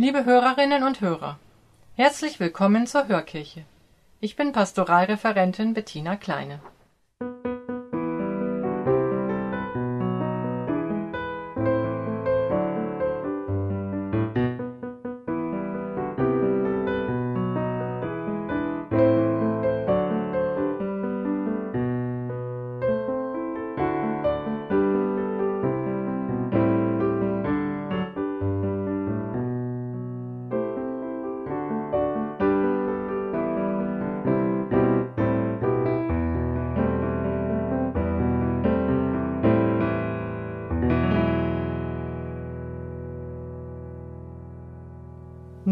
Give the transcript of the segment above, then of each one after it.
Liebe Hörerinnen und Hörer, herzlich willkommen zur Hörkirche. Ich bin Pastoralreferentin Bettina Kleine.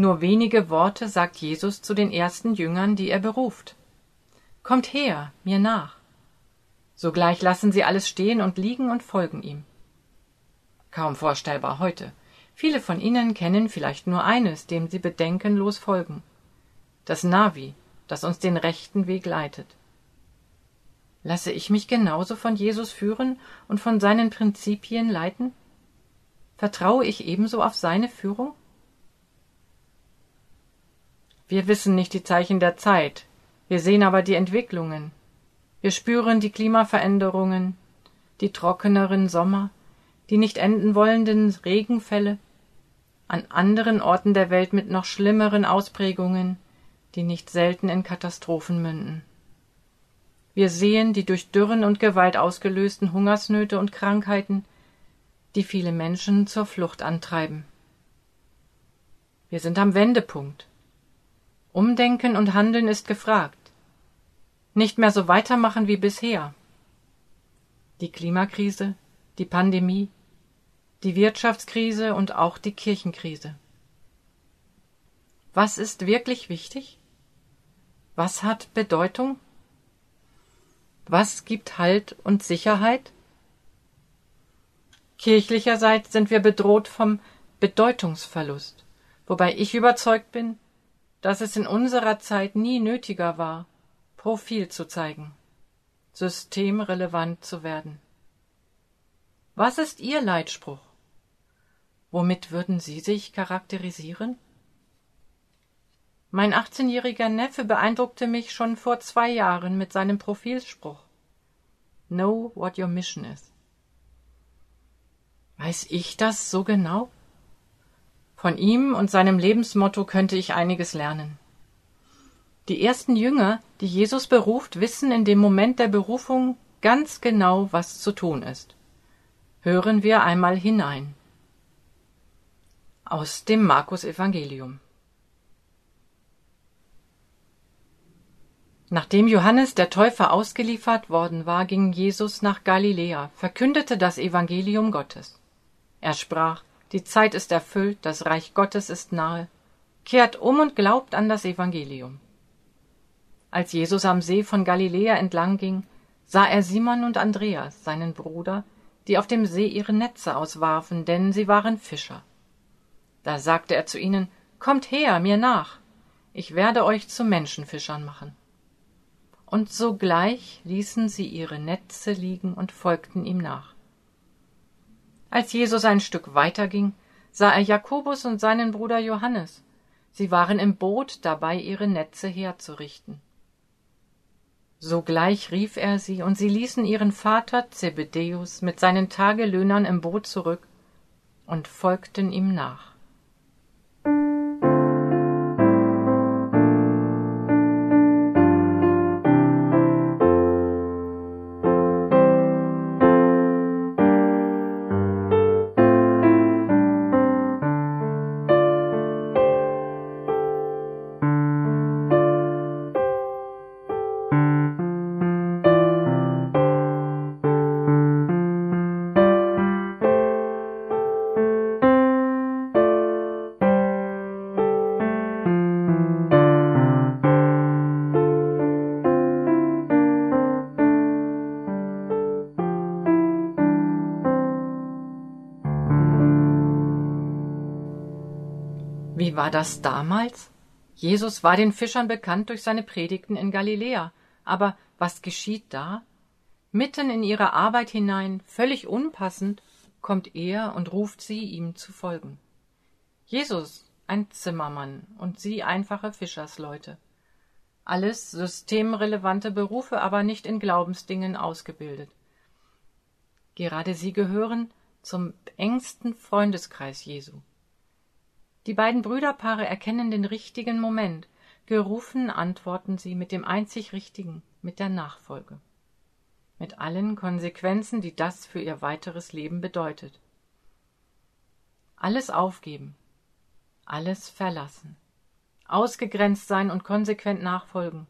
Nur wenige Worte sagt Jesus zu den ersten Jüngern, die er beruft. Kommt her, mir nach. Sogleich lassen sie alles stehen und liegen und folgen ihm. Kaum vorstellbar heute. Viele von ihnen kennen vielleicht nur eines, dem sie bedenkenlos folgen. Das Navi, das uns den rechten Weg leitet. Lasse ich mich genauso von Jesus führen und von seinen Prinzipien leiten? Vertraue ich ebenso auf seine Führung? Wir wissen nicht die Zeichen der Zeit, wir sehen aber die Entwicklungen. Wir spüren die Klimaveränderungen, die trockeneren Sommer, die nicht enden wollenden Regenfälle, an anderen Orten der Welt mit noch schlimmeren Ausprägungen, die nicht selten in Katastrophen münden. Wir sehen die durch Dürren und Gewalt ausgelösten Hungersnöte und Krankheiten, die viele Menschen zur Flucht antreiben. Wir sind am Wendepunkt. Umdenken und Handeln ist gefragt. Nicht mehr so weitermachen wie bisher. Die Klimakrise, die Pandemie, die Wirtschaftskrise und auch die Kirchenkrise. Was ist wirklich wichtig? Was hat Bedeutung? Was gibt Halt und Sicherheit? Kirchlicherseits sind wir bedroht vom Bedeutungsverlust, wobei ich überzeugt bin, dass es in unserer Zeit nie nötiger war, Profil zu zeigen, systemrelevant zu werden. Was ist Ihr Leitspruch? Womit würden Sie sich charakterisieren? Mein 18-jähriger Neffe beeindruckte mich schon vor zwei Jahren mit seinem Profilspruch. Know what your mission is. Weiß ich das so genau? Von ihm und seinem Lebensmotto könnte ich einiges lernen. Die ersten Jünger, die Jesus beruft, wissen in dem Moment der Berufung ganz genau, was zu tun ist. Hören wir einmal hinein. Aus dem Markus Evangelium. Nachdem Johannes der Täufer ausgeliefert worden war, ging Jesus nach Galiläa, verkündete das Evangelium Gottes. Er sprach die Zeit ist erfüllt, das Reich Gottes ist nahe. Kehrt um und glaubt an das Evangelium. Als Jesus am See von Galiläa entlang ging, sah er Simon und Andreas, seinen Bruder, die auf dem See ihre Netze auswarfen, denn sie waren Fischer. Da sagte er zu ihnen, Kommt her, mir nach, ich werde euch zu Menschenfischern machen. Und sogleich ließen sie ihre Netze liegen und folgten ihm nach. Als Jesus ein Stück weiter ging, sah er Jakobus und seinen Bruder Johannes. Sie waren im Boot dabei, ihre Netze herzurichten. Sogleich rief er sie, und sie ließen ihren Vater Zebedäus mit seinen Tagelöhnern im Boot zurück und folgten ihm nach. War das damals? Jesus war den Fischern bekannt durch seine Predigten in Galiläa. Aber was geschieht da? Mitten in ihre Arbeit hinein, völlig unpassend, kommt er und ruft sie, ihm zu folgen. Jesus ein Zimmermann und sie einfache Fischersleute. Alles systemrelevante Berufe, aber nicht in Glaubensdingen ausgebildet. Gerade sie gehören zum engsten Freundeskreis Jesu. Die beiden Brüderpaare erkennen den richtigen Moment, gerufen antworten sie mit dem einzig Richtigen, mit der Nachfolge. Mit allen Konsequenzen, die das für ihr weiteres Leben bedeutet. Alles aufgeben, alles verlassen, ausgegrenzt sein und konsequent nachfolgen,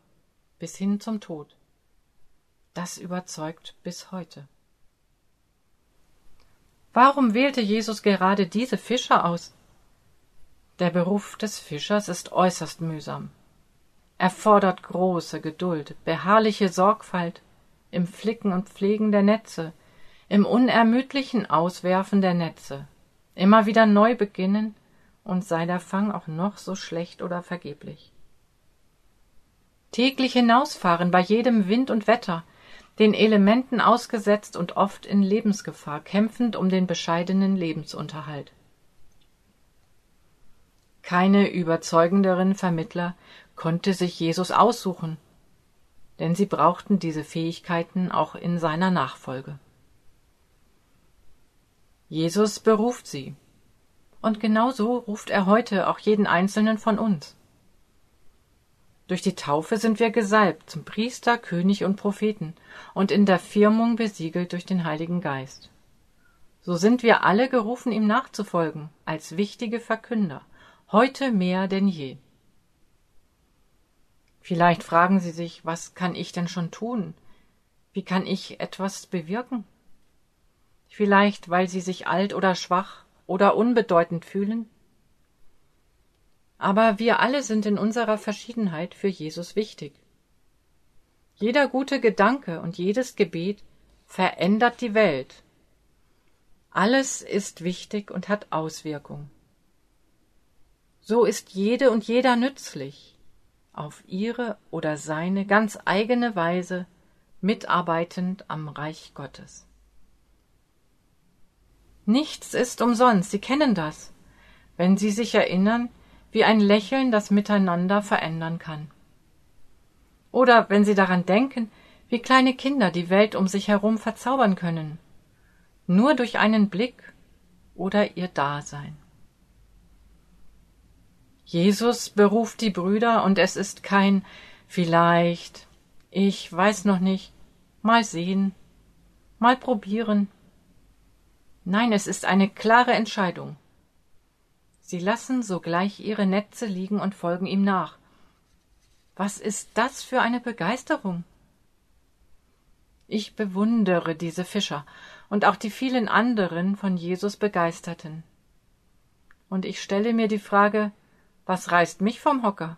bis hin zum Tod. Das überzeugt bis heute. Warum wählte Jesus gerade diese Fischer aus? Der Beruf des Fischers ist äußerst mühsam. Er fordert große Geduld, beharrliche Sorgfalt im Flicken und Pflegen der Netze, im unermüdlichen Auswerfen der Netze, immer wieder neu beginnen, und sei der Fang auch noch so schlecht oder vergeblich. Täglich hinausfahren bei jedem Wind und Wetter, den Elementen ausgesetzt und oft in Lebensgefahr, kämpfend um den bescheidenen Lebensunterhalt. Keine überzeugenderen Vermittler konnte sich Jesus aussuchen, denn sie brauchten diese Fähigkeiten auch in seiner Nachfolge. Jesus beruft sie, und genauso ruft er heute auch jeden einzelnen von uns. Durch die Taufe sind wir gesalbt zum Priester, König und Propheten und in der Firmung besiegelt durch den Heiligen Geist. So sind wir alle gerufen, ihm nachzufolgen, als wichtige Verkünder – heute mehr denn je. Vielleicht fragen Sie sich, was kann ich denn schon tun? Wie kann ich etwas bewirken? Vielleicht, weil Sie sich alt oder schwach oder unbedeutend fühlen? Aber wir alle sind in unserer Verschiedenheit für Jesus wichtig. Jeder gute Gedanke und jedes Gebet verändert die Welt. Alles ist wichtig und hat Auswirkung. So ist jede und jeder nützlich, auf ihre oder seine ganz eigene Weise mitarbeitend am Reich Gottes. Nichts ist umsonst, Sie kennen das, wenn Sie sich erinnern, wie ein Lächeln das Miteinander verändern kann. Oder wenn Sie daran denken, wie kleine Kinder die Welt um sich herum verzaubern können, nur durch einen Blick oder ihr Dasein. Jesus beruft die Brüder und es ist kein vielleicht, ich weiß noch nicht, mal sehen, mal probieren. Nein, es ist eine klare Entscheidung. Sie lassen sogleich ihre Netze liegen und folgen ihm nach. Was ist das für eine Begeisterung? Ich bewundere diese Fischer und auch die vielen anderen von Jesus Begeisterten. Und ich stelle mir die Frage, was reißt mich vom Hocker?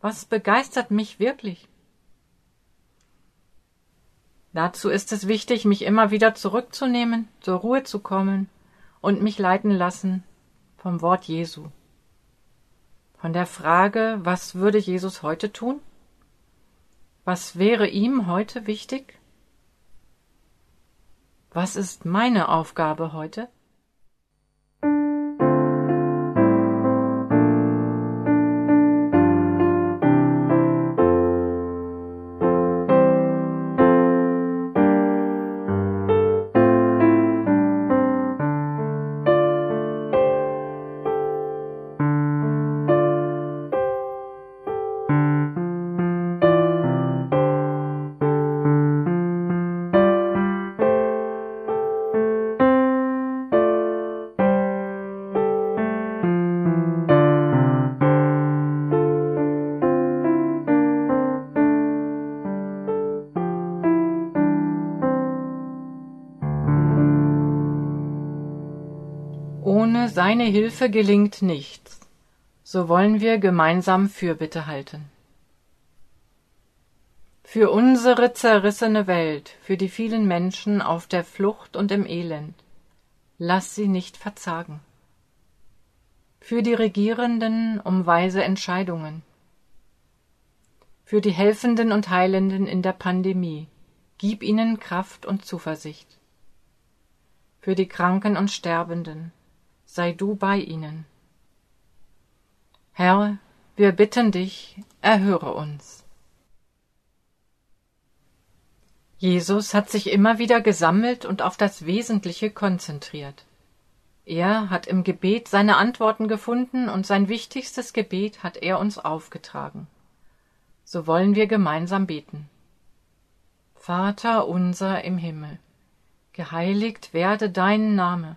Was begeistert mich wirklich? Dazu ist es wichtig, mich immer wieder zurückzunehmen, zur Ruhe zu kommen und mich leiten lassen vom Wort Jesu. Von der Frage, was würde Jesus heute tun? Was wäre ihm heute wichtig? Was ist meine Aufgabe heute? Seine Hilfe gelingt nichts, so wollen wir gemeinsam Fürbitte halten. Für unsere zerrissene Welt, für die vielen Menschen auf der Flucht und im Elend, lass sie nicht verzagen. Für die Regierenden um weise Entscheidungen. Für die Helfenden und Heilenden in der Pandemie, gib ihnen Kraft und Zuversicht. Für die Kranken und Sterbenden, sei du bei ihnen. Herr, wir bitten dich, erhöre uns. Jesus hat sich immer wieder gesammelt und auf das Wesentliche konzentriert. Er hat im Gebet seine Antworten gefunden und sein wichtigstes Gebet hat er uns aufgetragen. So wollen wir gemeinsam beten. Vater unser im Himmel, geheiligt werde dein Name,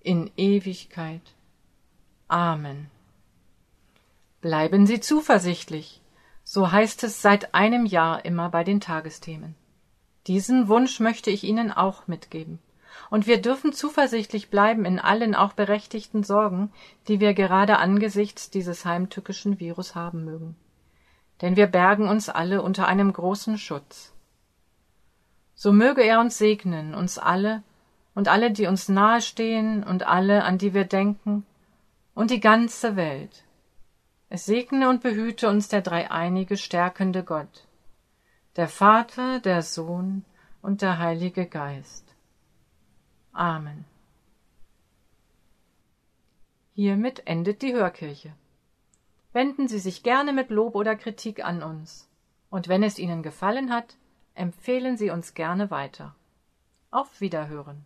in Ewigkeit. Amen. Bleiben Sie zuversichtlich, so heißt es seit einem Jahr immer bei den Tagesthemen. Diesen Wunsch möchte ich Ihnen auch mitgeben und wir dürfen zuversichtlich bleiben in allen auch berechtigten Sorgen, die wir gerade angesichts dieses heimtückischen Virus haben mögen. Denn wir bergen uns alle unter einem großen Schutz. So möge er uns segnen, uns alle und alle, die uns nahestehen und alle, an die wir denken, und die ganze Welt. Es segne und behüte uns der dreieinige stärkende Gott, der Vater, der Sohn und der Heilige Geist. Amen. Hiermit endet die Hörkirche. Wenden Sie sich gerne mit Lob oder Kritik an uns. Und wenn es Ihnen gefallen hat, empfehlen Sie uns gerne weiter. Auf Wiederhören.